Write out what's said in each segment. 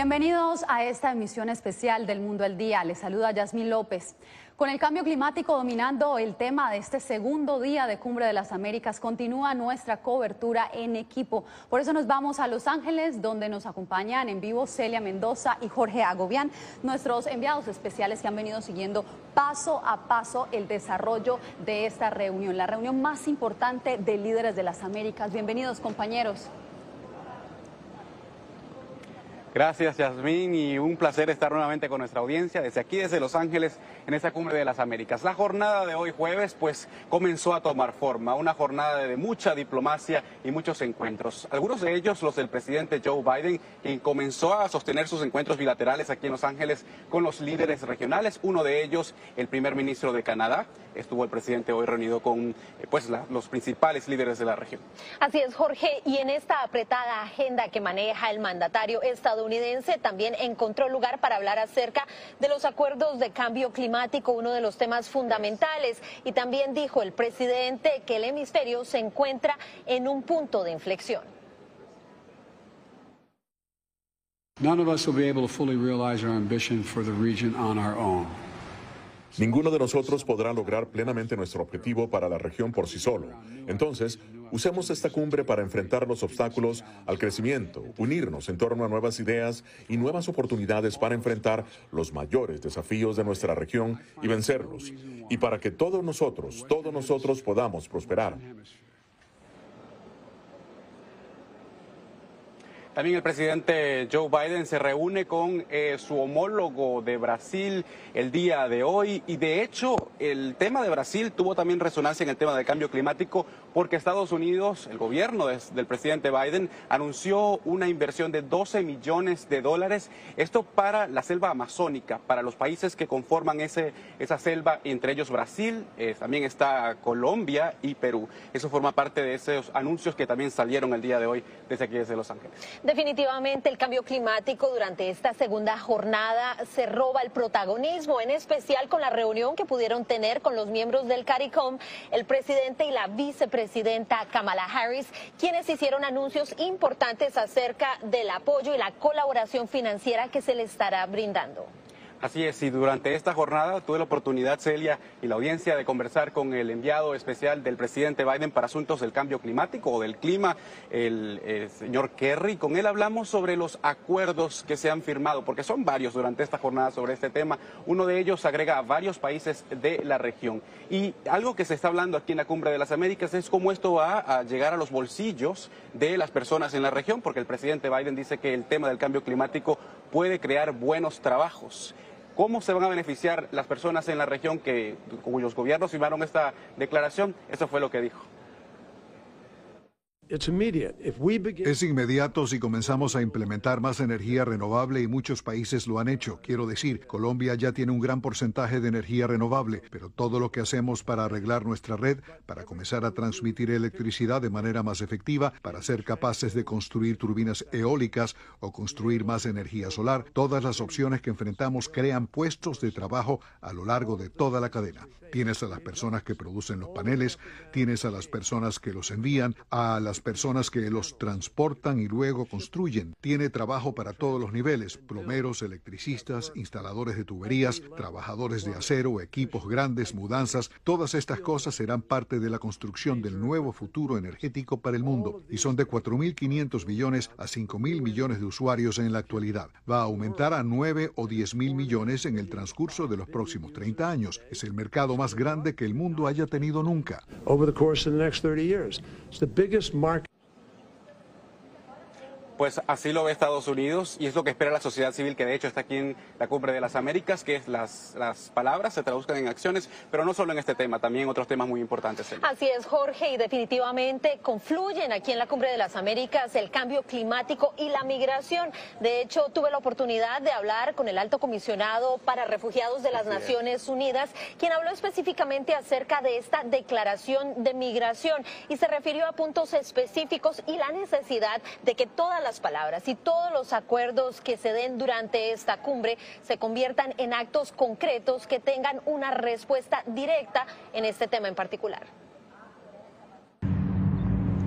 Bienvenidos a esta emisión especial del Mundo al Día. Les saluda Yasmín López. Con el cambio climático dominando el tema de este segundo día de Cumbre de las Américas, continúa nuestra cobertura en equipo. Por eso nos vamos a Los Ángeles, donde nos acompañan en vivo Celia Mendoza y Jorge Agobián, nuestros enviados especiales que han venido siguiendo paso a paso el desarrollo de esta reunión, la reunión más importante de líderes de las Américas. Bienvenidos, compañeros. Gracias, Yasmín, y un placer estar nuevamente con nuestra audiencia desde aquí, desde Los Ángeles, en esta cumbre de las Américas. La jornada de hoy jueves, pues, comenzó a tomar forma, una jornada de mucha diplomacia y muchos encuentros. Algunos de ellos, los del presidente Joe Biden, quien comenzó a sostener sus encuentros bilaterales aquí en Los Ángeles con los líderes regionales. Uno de ellos, el primer ministro de Canadá, estuvo el presidente hoy reunido con, eh, pues, la, los principales líderes de la región. Así es, Jorge, y en esta apretada agenda que maneja el mandatario estadounidense también encontró lugar para hablar acerca de los acuerdos de cambio climático, uno de los temas fundamentales. Y también dijo el presidente que el hemisferio se encuentra en un punto de inflexión. None of us will be able to fully realize our ambition for the region on our own. Ninguno de nosotros podrá lograr plenamente nuestro objetivo para la región por sí solo. Entonces, usemos esta cumbre para enfrentar los obstáculos al crecimiento, unirnos en torno a nuevas ideas y nuevas oportunidades para enfrentar los mayores desafíos de nuestra región y vencerlos. Y para que todos nosotros, todos nosotros podamos prosperar. También el presidente Joe Biden se reúne con eh, su homólogo de Brasil el día de hoy. Y de hecho el tema de Brasil tuvo también resonancia en el tema del cambio climático porque Estados Unidos, el gobierno del presidente Biden, anunció una inversión de 12 millones de dólares, esto para la selva amazónica, para los países que conforman ese, esa selva, entre ellos Brasil, eh, también está Colombia y Perú. Eso forma parte de esos anuncios que también salieron el día de hoy desde aquí, desde Los Ángeles. Definitivamente el cambio climático durante esta segunda jornada se roba el protagonismo, en especial con la reunión que pudieron tener con los miembros del CARICOM, el presidente y la vicepresidenta Kamala Harris, quienes hicieron anuncios importantes acerca del apoyo y la colaboración financiera que se le estará brindando. Así es, y durante esta jornada tuve la oportunidad, Celia, y la audiencia de conversar con el enviado especial del presidente Biden para asuntos del cambio climático o del clima, el, señor Kerry. Con él hablamos sobre los acuerdos que se han firmado, porque son varios durante esta jornada sobre este tema. Uno de ellos agrega a varios países de la región. Y algo que se está hablando aquí en la Cumbre de las Américas es cómo esto va a llegar a los bolsillos de las personas en la región, porque el presidente Biden dice que el tema del cambio climático puede crear buenos trabajos. ¿Cómo se van a beneficiar las personas en la región que, cuyos gobiernos firmaron esta declaración? Eso fue lo que dijo. Es inmediato si comenzamos a implementar más energía renovable y muchos países lo han hecho. Quiero decir, Colombia ya tiene un gran porcentaje de energía renovable, pero todo lo que hacemos para arreglar nuestra red, para comenzar a transmitir electricidad de manera más efectiva, para ser capaces de construir turbinas eólicas o construir más energía solar, todas las opciones que enfrentamos crean puestos de trabajo a lo largo de toda la cadena. Tienes a las personas que producen los paneles, tienes a las personas que los envían, a las personas que los transportan y luego construyen. Tiene trabajo para todos los niveles, plomeros, electricistas, instaladores de tuberías, trabajadores de acero, equipos grandes, mudanzas. Todas estas cosas serán parte de la construcción del nuevo futuro energético para el mundo y son de 4.500 billones a 5.000 millones de usuarios en la actualidad. Va a aumentar a 9 o 10.000 millones en el transcurso de los próximos 30 años. Es el mercado más grande que el mundo haya tenido nunca. market. Pues así lo ve Estados Unidos y es lo que espera la sociedad civil, que de hecho está aquí en la Cumbre de las Américas, que es las, las palabras se traduzcan en acciones, pero no solo en este tema, también otros temas muy importantes. Así es, Jorge, y definitivamente confluyen aquí en la Cumbre de las Américas el cambio climático y la migración. De hecho, tuve la oportunidad de hablar con el alto comisionado para refugiados de las Naciones Unidas, quien habló específicamente acerca de esta declaración de migración y se refirió a puntos específicos y la necesidad de que todas las palabras y todos los acuerdos que se den durante esta cumbre se conviertan en actos concretos que tengan una respuesta directa en este tema en particular.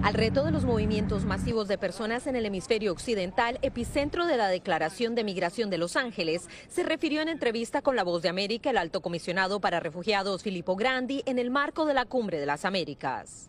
Al reto de los movimientos masivos de personas en el hemisferio occidental, epicentro de la Declaración de Migración de Los Ángeles, se refirió en entrevista con La Voz de América el alto comisionado para refugiados Filippo Grandi en el marco de la Cumbre de las Américas.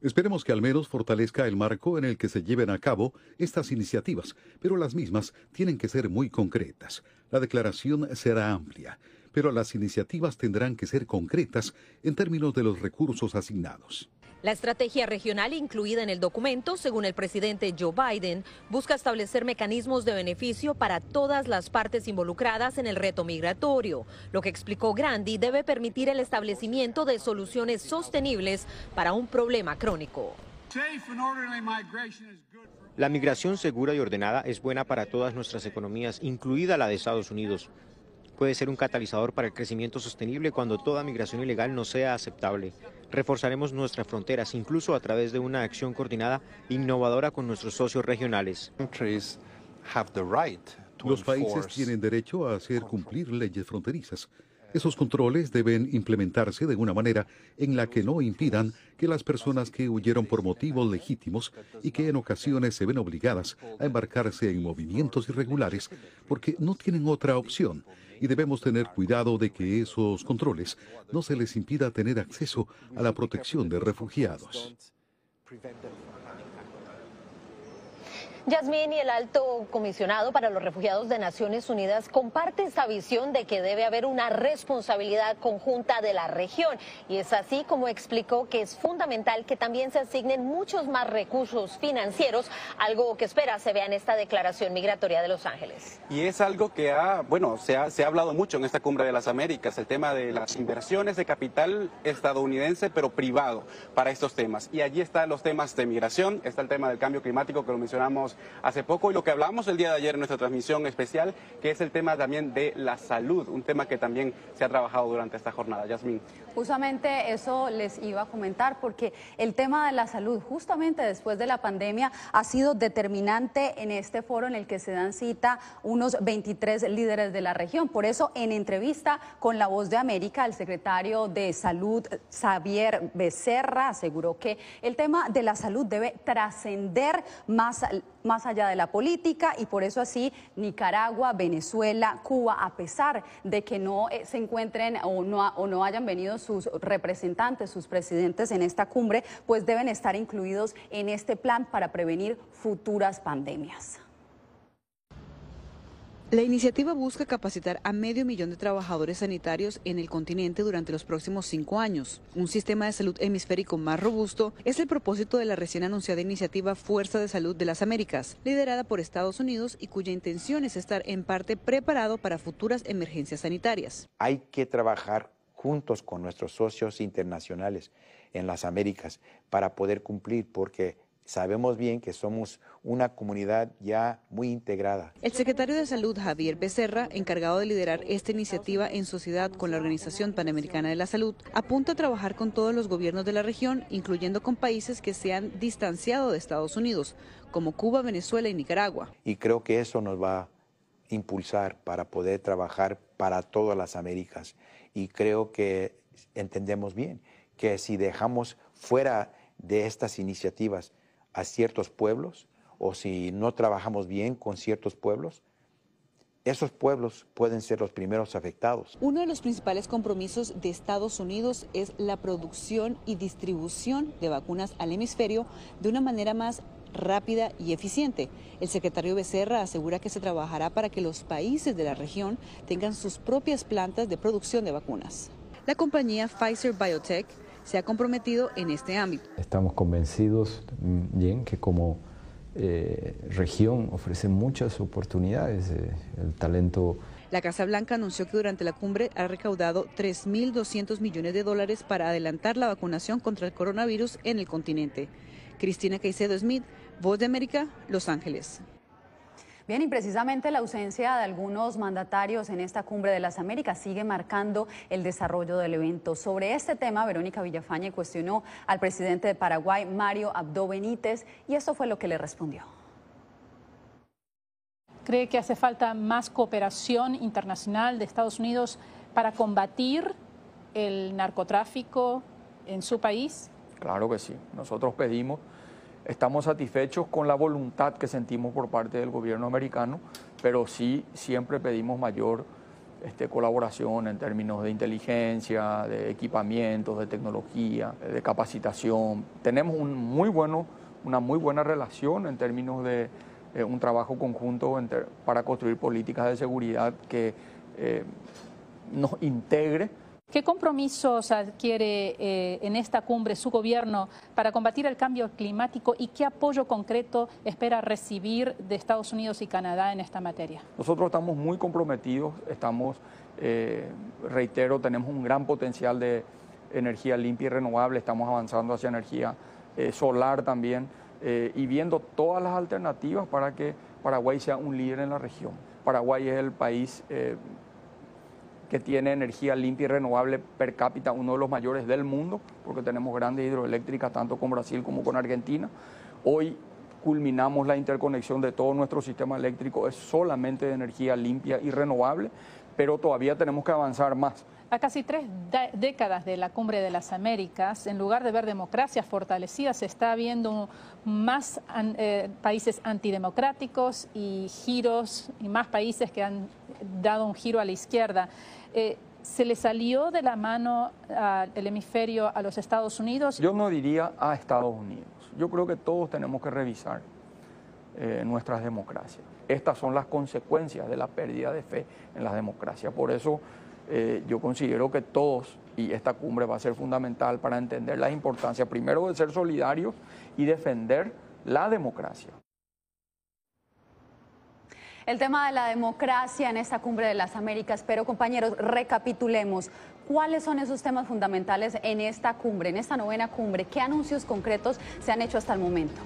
Esperemos que al menos fortalezca el marco en el que se lleven a cabo estas iniciativas, pero las mismas tienen que ser muy concretas. La declaración será amplia pero las iniciativas tendrán que ser concretas en términos de los recursos asignados. La estrategia regional incluida en el documento, según el presidente Joe Biden, busca establecer mecanismos de beneficio para todas las partes involucradas en el reto migratorio. Lo que explicó Grandi debe permitir el establecimiento de soluciones sostenibles para un problema crónico. La migración segura y ordenada es buena para todas nuestras economías, incluida la de Estados Unidos puede ser un catalizador para el crecimiento sostenible cuando toda migración ilegal no sea aceptable. Reforzaremos nuestras fronteras, incluso a través de una acción coordinada innovadora con nuestros socios regionales. Los países tienen derecho a hacer cumplir leyes fronterizas. Esos controles deben implementarse de una manera en la que no impidan que las personas que huyeron por motivos legítimos y que en ocasiones se ven obligadas a embarcarse en movimientos irregulares porque no tienen otra opción y debemos tener cuidado de que esos controles no se les impida tener acceso a la protección de refugiados. Yasmín y el alto comisionado para los refugiados de Naciones Unidas comparte esta visión de que debe haber una responsabilidad conjunta de la región y es así como explicó que es fundamental que también se asignen muchos más recursos financieros, algo que espera se vea en esta declaración migratoria de Los Ángeles. Y es algo que ha, bueno, se ha, se ha hablado mucho en esta cumbre de las Américas, el tema de las inversiones de capital estadounidense pero privado para estos temas. Y allí están los temas de migración, está el tema del cambio climático que lo mencionamos hace poco y lo que hablamos el día de ayer en nuestra transmisión especial, que es el tema también de la salud, un tema que también se ha trabajado durante esta jornada. Yasmín. Justamente eso les iba a comentar porque el tema de la salud, justamente después de la pandemia, ha sido determinante en este foro en el que se dan cita unos 23 líderes de la región. Por eso, en entrevista con La Voz de América, el secretario de Salud, Xavier Becerra, aseguró que el tema de la salud debe trascender más más allá de la política y por eso así Nicaragua, Venezuela, Cuba, a pesar de que no eh, se encuentren o no, o no hayan venido sus representantes, sus presidentes en esta cumbre, pues deben estar incluidos en este plan para prevenir futuras pandemias. La iniciativa busca capacitar a medio millón de trabajadores sanitarios en el continente durante los próximos cinco años. Un sistema de salud hemisférico más robusto es el propósito de la recién anunciada iniciativa Fuerza de Salud de las Américas, liderada por Estados Unidos y cuya intención es estar en parte preparado para futuras emergencias sanitarias. Hay que trabajar juntos con nuestros socios internacionales en las Américas para poder cumplir, porque sabemos bien que somos una comunidad ya muy integrada. El secretario de Salud, Javier Becerra, encargado de liderar esta iniciativa en sociedad con la Organización Panamericana de la Salud, apunta a trabajar con todos los gobiernos de la región, incluyendo con países que se han distanciado de Estados Unidos, como Cuba, Venezuela y Nicaragua. Y creo que eso nos va a impulsar para poder trabajar para todas las Américas. Y creo que entendemos bien que si dejamos fuera de estas iniciativas a ciertos pueblos o si no trabajamos bien con ciertos pueblos, esos pueblos pueden ser los primeros afectados. Uno de los principales compromisos de Estados Unidos es la producción y distribución de vacunas al hemisferio de una manera más rápida y eficiente. El secretario Becerra asegura que se trabajará para que los países de la región tengan sus propias plantas de producción de vacunas. La compañía Pfizer Biotech se ha comprometido en este ámbito. Estamos convencidos, mm, bien, que como eh, región ofrece muchas oportunidades, eh, el talento la Casa Blanca anunció que durante la cumbre ha recaudado 3.200 millones de dólares para adelantar la vacunación contra el coronavirus en el continente. Cristina Caicedo Smith, Voz de América, Los Ángeles. Bien, y precisamente la ausencia de algunos mandatarios en esta cumbre de las Américas sigue marcando el desarrollo del evento. Sobre este tema, Verónica Villafañe cuestionó al presidente de Paraguay, Mario Abdo Benítez, y esto fue lo que le respondió cree que hace falta más cooperación internacional de Estados Unidos para combatir el narcotráfico en su país? Claro que sí. Nosotros pedimos, estamos satisfechos con la voluntad que sentimos por parte del gobierno americano, pero sí siempre pedimos mayor este, colaboración en términos de inteligencia, de equipamientos, de tecnología, de capacitación. Tenemos un muy bueno, una muy buena relación en términos de eh, un trabajo conjunto para construir políticas de seguridad que eh, nos integre. ¿Qué compromisos adquiere eh, en esta cumbre su gobierno para combatir el cambio climático y qué apoyo concreto espera recibir de Estados Unidos y Canadá en esta materia? Nosotros estamos muy comprometidos, estamos, reitero, tenemos un gran potencial de energía limpia y renovable, estamos avanzando hacia energía solar también. Eh, y viendo todas las alternativas para que Paraguay sea un líder en la región. Paraguay es el país eh, que tiene energía limpia y renovable per cápita, uno de los mayores del mundo, porque tenemos grandes hidroeléctricas tanto con Brasil como con Argentina. Hoy culminamos la interconexión de todo nuestro sistema eléctrico, es solamente de energía limpia y renovable, pero todavía tenemos que avanzar más. A casi tres décadas de la Cumbre de las Américas, en lugar de ver democracias fortalecidas, se está viendo más eh, países antidemocráticos y giros, y más países que han dado un giro a la izquierda. Eh, ¿Se le salió de la mano el hemisferio a los Estados Unidos? Yo no diría a Estados Unidos. Yo creo que todos tenemos que revisar eh, nuestras democracias. Estas son las consecuencias de la pérdida de fe en las democracias. Por eso eh, yo considero que todos, y esta cumbre va a ser fundamental para entender la importancia primero de ser solidarios y defender la democracia. El tema de la democracia en esta cumbre de las Américas, pero compañeros, recapitulemos. ¿Cuáles son esos temas fundamentales en esta cumbre, en esta novena cumbre? ¿Qué anuncios concretos se han hecho hasta el momento?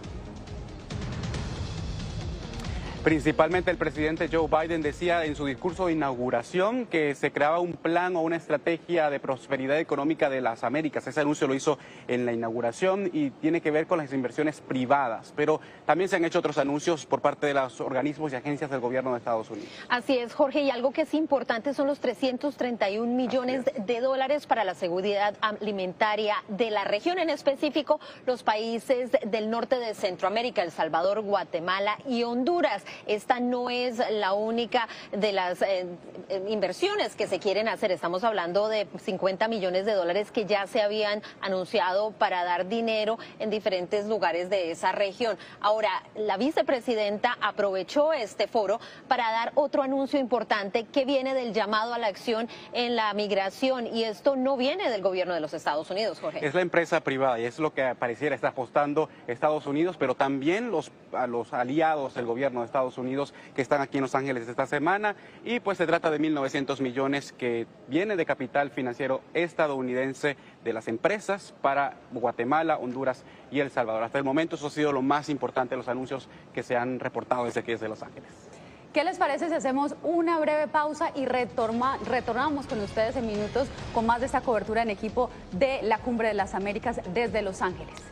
Principalmente el presidente Joe Biden decía en su discurso de inauguración que se creaba un plan o una estrategia de prosperidad económica de las Américas. Ese anuncio lo hizo en la inauguración y tiene que ver con las inversiones privadas. Pero también se han hecho otros anuncios por parte de los organismos y agencias del gobierno de Estados Unidos. Así es, Jorge. Y algo que es importante son los 331 millones de dólares para la seguridad alimentaria de la región, en específico los países del norte de Centroamérica, El Salvador, Guatemala y Honduras. Esta no es la única de las eh, eh, inversiones que se quieren hacer. Estamos hablando de 50 millones de dólares que ya se habían anunciado para dar dinero en diferentes lugares de esa región. Ahora, la vicepresidenta aprovechó este foro para dar otro anuncio importante que viene del llamado a la acción en la migración y esto no viene del gobierno de los Estados Unidos, Jorge. Es la empresa privada y es lo que pareciera está apostando Estados Unidos, pero también los, los aliados del gobierno de Estados Estados Unidos que están aquí en Los Ángeles esta semana y pues se trata de 1.900 millones que viene de capital financiero estadounidense de las empresas para Guatemala, Honduras y El Salvador. Hasta el momento eso ha sido lo más importante de los anuncios que se han reportado desde aquí desde Los Ángeles. ¿Qué les parece si hacemos una breve pausa y retornamos con ustedes en minutos con más de esta cobertura en equipo de la Cumbre de las Américas desde Los Ángeles?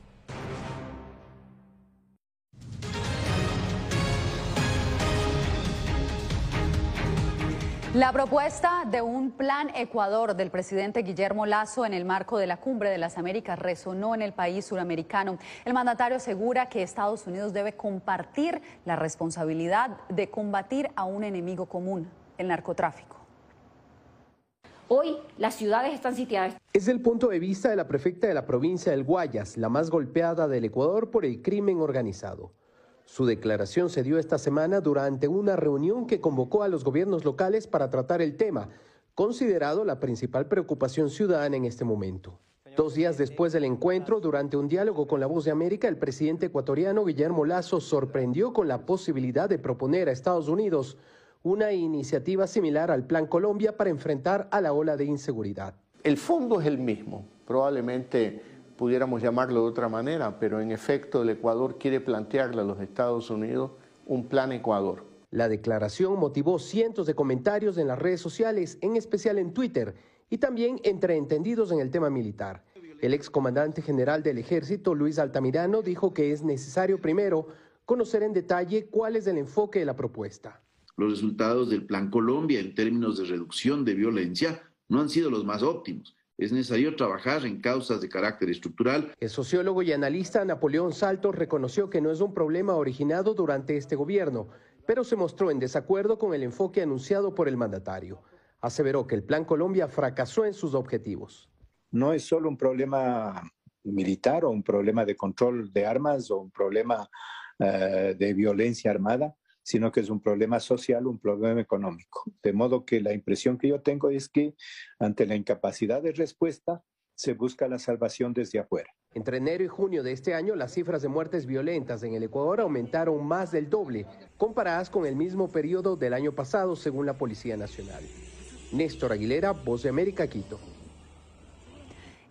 La propuesta de un plan Ecuador del presidente Guillermo Lazo en el marco de la Cumbre de las Américas resonó en el país suramericano. El mandatario asegura que Estados Unidos debe compartir la responsabilidad de combatir a un enemigo común, el narcotráfico. Hoy las ciudades están sitiadas. Es el punto de vista de la prefecta de la provincia del Guayas, la más golpeada del Ecuador por el crimen organizado. Su declaración se dio esta semana durante una reunión que convocó a los gobiernos locales para tratar el tema, considerado la principal preocupación ciudadana en este momento. Dos días después del encuentro, durante un diálogo con la Voz de América, el presidente ecuatoriano Guillermo Lazo sorprendió con la posibilidad de proponer a Estados Unidos una iniciativa similar al Plan Colombia para enfrentar a la ola de inseguridad. El fondo es el mismo, probablemente pudiéramos llamarlo de otra manera, pero en efecto el Ecuador quiere plantearle a los Estados Unidos un plan Ecuador. La declaración motivó cientos de comentarios en las redes sociales, en especial en Twitter, y también entre entendidos en el tema militar. El excomandante general del ejército, Luis Altamirano, dijo que es necesario primero conocer en detalle cuál es el enfoque de la propuesta. Los resultados del Plan Colombia en términos de reducción de violencia no han sido los más óptimos es necesario trabajar en causas de carácter estructural. El sociólogo y analista Napoleón Salto reconoció que no es un problema originado durante este gobierno, pero se mostró en desacuerdo con el enfoque anunciado por el mandatario. Aseveró que el Plan Colombia fracasó en sus objetivos. No es solo un problema militar o un problema de control de armas o un problema uh, de violencia armada, sino que es un problema social, un problema económico. De modo que la impresión que yo tengo es que ante la incapacidad de respuesta se busca la salvación desde afuera. Entre enero y junio de este año, las cifras de muertes violentas en el Ecuador aumentaron más del doble, comparadas con el mismo periodo del año pasado, según la Policía Nacional. Néstor Aguilera, Voz de América, Quito.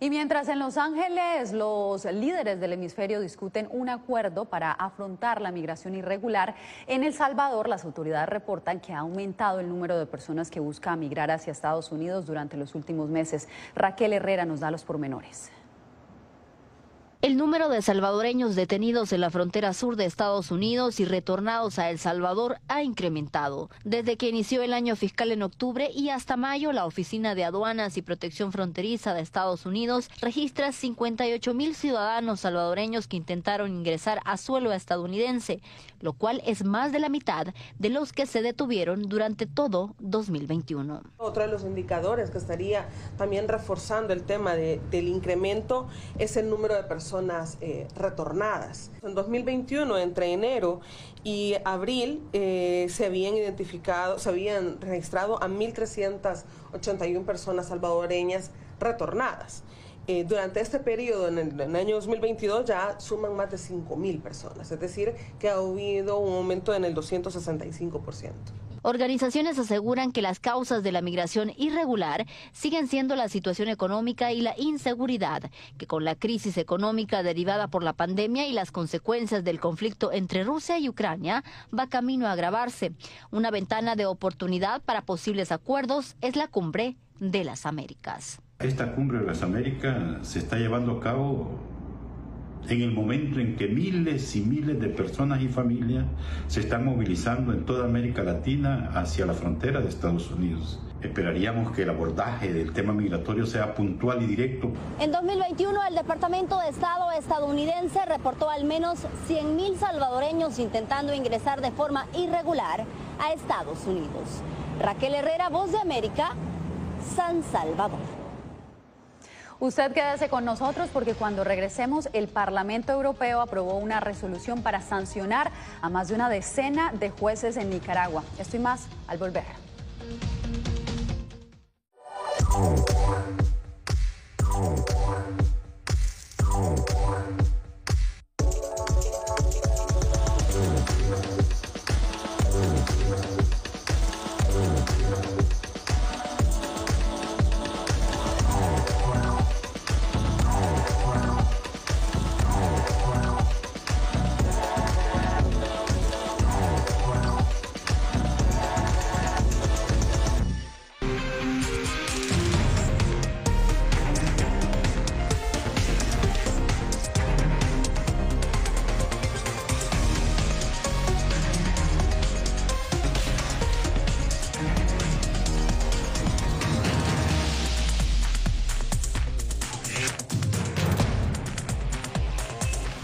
Y mientras en Los Ángeles los líderes del hemisferio discuten un acuerdo para afrontar la migración irregular, en El Salvador las autoridades reportan que ha aumentado el número de personas que buscan migrar hacia Estados Unidos durante los últimos meses. Raquel Herrera nos da los pormenores. El número de salvadoreños detenidos en la frontera sur de Estados Unidos y retornados a El Salvador ha incrementado. Desde que inició el año fiscal en octubre y hasta mayo, la Oficina de Aduanas y Protección Fronteriza de Estados Unidos registra 58 mil ciudadanos salvadoreños que intentaron ingresar a suelo estadounidense, lo cual es más de la mitad de los que se detuvieron durante todo 2021. Otro de los indicadores que estaría también reforzando el tema de, del incremento es el número de personas personas eh, retornadas. En 2021, entre enero y abril, eh, se habían identificado, se habían registrado a 1.381 personas salvadoreñas retornadas. Eh, durante este periodo, en el, en el, año 2022, ya suman más de 5.000 personas, es decir, que ha habido un aumento en el 265%. Organizaciones aseguran que las causas de la migración irregular siguen siendo la situación económica y la inseguridad, que con la crisis económica derivada por la pandemia y las consecuencias del conflicto entre Rusia y Ucrania va camino a agravarse. Una ventana de oportunidad para posibles acuerdos es la cumbre de las Américas. Esta cumbre de las Américas se está llevando a cabo en el momento en que miles y miles de personas y familias se están movilizando en toda América Latina hacia la frontera de Estados Unidos. Esperaríamos que el abordaje del tema migratorio sea puntual y directo. En 2021, el Departamento de Estado estadounidense reportó al menos 100.000 salvadoreños intentando ingresar de forma irregular a Estados Unidos. Raquel Herrera, Voz de América, San Salvador. Usted quédese con nosotros porque cuando regresemos el Parlamento Europeo aprobó una resolución para sancionar a más de una decena de jueces en Nicaragua. Esto y más al volver.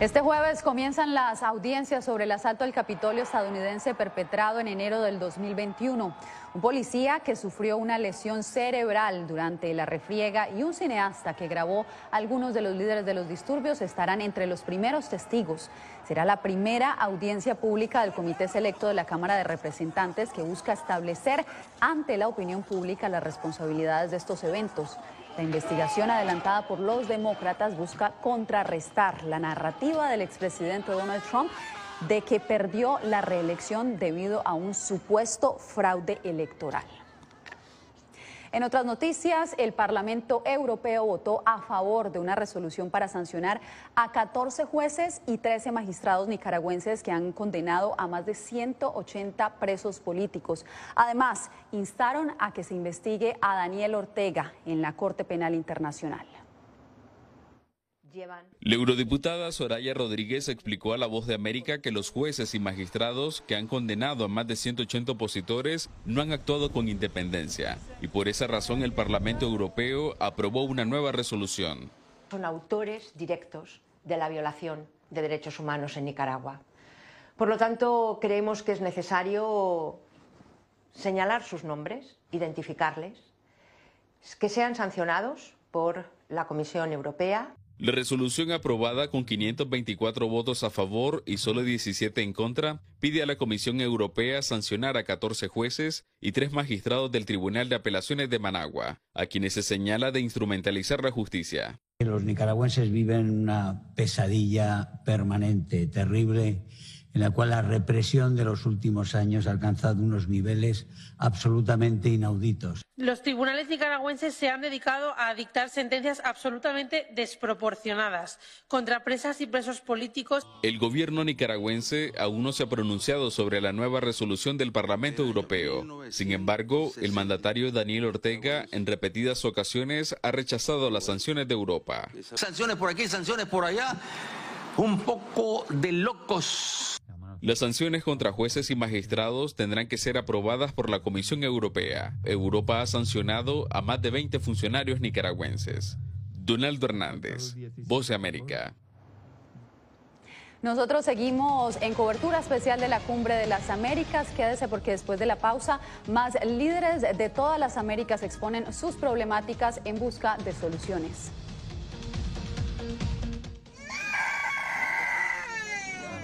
Este jueves comienzan las audiencias sobre el asalto al Capitolio estadounidense perpetrado en enero del 2021. Un policía que sufrió una lesión cerebral durante la refriega y un cineasta que grabó algunos de los líderes de los disturbios estarán entre los primeros testigos. Será la primera audiencia pública del Comité Selecto de la Cámara de Representantes que busca establecer ante la opinión pública las responsabilidades de estos eventos. La investigación adelantada por los demócratas busca contrarrestar la narrativa del expresidente Donald Trump de que perdió la reelección debido a un supuesto fraude electoral. En otras noticias, el Parlamento Europeo votó a favor de una resolución para sancionar a 14 jueces y 13 magistrados nicaragüenses que han condenado a más de 180 presos políticos. Además, instaron a que se investigue a Daniel Ortega en la Corte Penal Internacional. La eurodiputada Soraya Rodríguez explicó a La Voz de América que los jueces y magistrados que han condenado a más de 180 opositores no han actuado con independencia y por esa razón el Parlamento Europeo aprobó una nueva resolución. Son autores directos de la violación de derechos humanos en Nicaragua. Por lo tanto, creemos que es necesario señalar sus nombres, identificarles, que sean sancionados por la Comisión Europea la resolución aprobada con 524 votos a favor y solo 17 en contra pide a la Comisión Europea sancionar a 14 jueces y tres magistrados del Tribunal de Apelaciones de Managua, a quienes se señala de instrumentalizar la justicia. Los nicaragüenses viven una pesadilla permanente, terrible en la cual la represión de los últimos años ha alcanzado unos niveles absolutamente inauditos. Los tribunales nicaragüenses se han dedicado a dictar sentencias absolutamente desproporcionadas contra presas y presos políticos. El gobierno nicaragüense aún no se ha pronunciado sobre la nueva resolución del Parlamento Europeo. Sin embargo, el mandatario Daniel Ortega en repetidas ocasiones ha rechazado las sanciones de Europa. Sanciones por aquí, sanciones por allá. Un poco de locos Las sanciones contra jueces y magistrados tendrán que ser aprobadas por la Comisión Europea. Europa ha sancionado a más de 20 funcionarios nicaragüenses. Donaldo Hernández, Voz de América. Nosotros seguimos en cobertura especial de la Cumbre de las Américas. Quédese porque después de la pausa, más líderes de todas las Américas exponen sus problemáticas en busca de soluciones.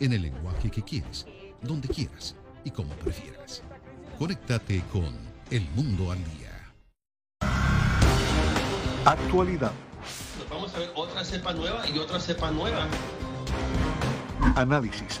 en el lenguaje que quieres, donde quieras y como prefieras. Conéctate con El Mundo al Día. Actualidad. vamos a ver otra cepa nueva y otra cepa nueva. Análisis.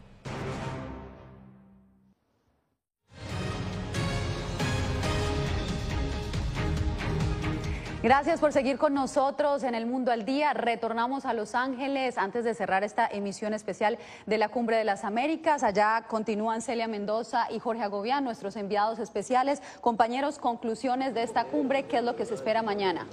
Gracias por seguir con nosotros en el Mundo al Día. Retornamos a Los Ángeles antes de cerrar esta emisión especial de la Cumbre de las Américas. Allá continúan Celia Mendoza y Jorge Agobián, nuestros enviados especiales. Compañeros, conclusiones de esta cumbre, ¿qué es lo que se espera mañana?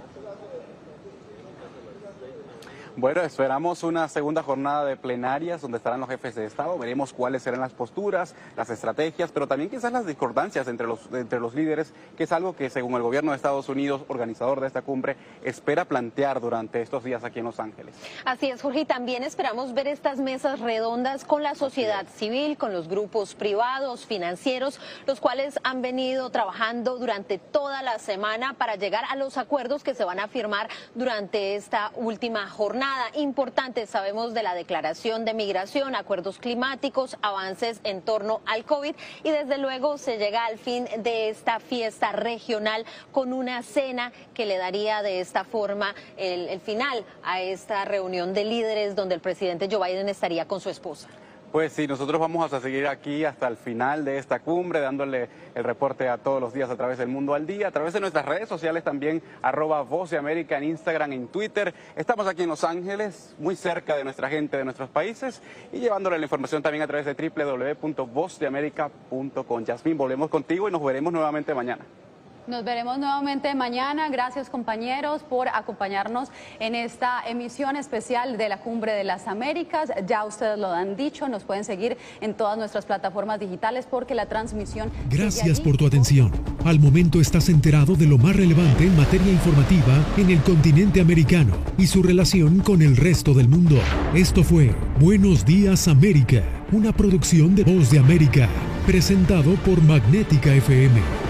Bueno, esperamos una segunda jornada de plenarias donde estarán los jefes de Estado. Veremos cuáles serán las posturas, las estrategias, pero también quizás las discordancias entre los, entre los líderes, que es algo que según el gobierno de Estados Unidos, organizador de esta cumbre, espera plantear durante estos días aquí en Los Ángeles. Así es, Jorge, y también esperamos ver estas mesas redondas con la sociedad civil, con los grupos privados, financieros, los cuales han venido trabajando durante toda la semana para llegar a los acuerdos que se van a firmar durante esta última jornada importante. Sabemos de la declaración de migración, acuerdos climáticos, avances en torno al COVID y desde luego se llega al fin de esta fiesta regional con una cena que le daría de esta forma el final a esta reunión de líderes donde el presidente Joe Biden estaría con su esposa. Pues sí, nosotros vamos a seguir aquí hasta el final de esta cumbre, dándole el reporte a todos los días a través del Mundo al Día, a través de nuestras redes sociales también, arroba Voz de América en Instagram, en Twitter. Estamos aquí en Los Ángeles, muy cerca de nuestra gente de nuestros países y llevándole la información también a través de www.vozdeamerica.com. Yasmín, volvemos contigo y nos veremos nuevamente mañana. Nos veremos nuevamente mañana. Gracias compañeros por acompañarnos en esta emisión especial de la Cumbre de las Américas. Ya ustedes lo han dicho, nos pueden seguir en todas nuestras plataformas digitales porque la transmisión... Gracias por tu atención. Al momento estás enterado de lo más relevante en materia informativa en el continente americano y su relación con el resto del mundo. Esto fue Buenos Días América, una producción de Voz de América, presentado por Magnética FM.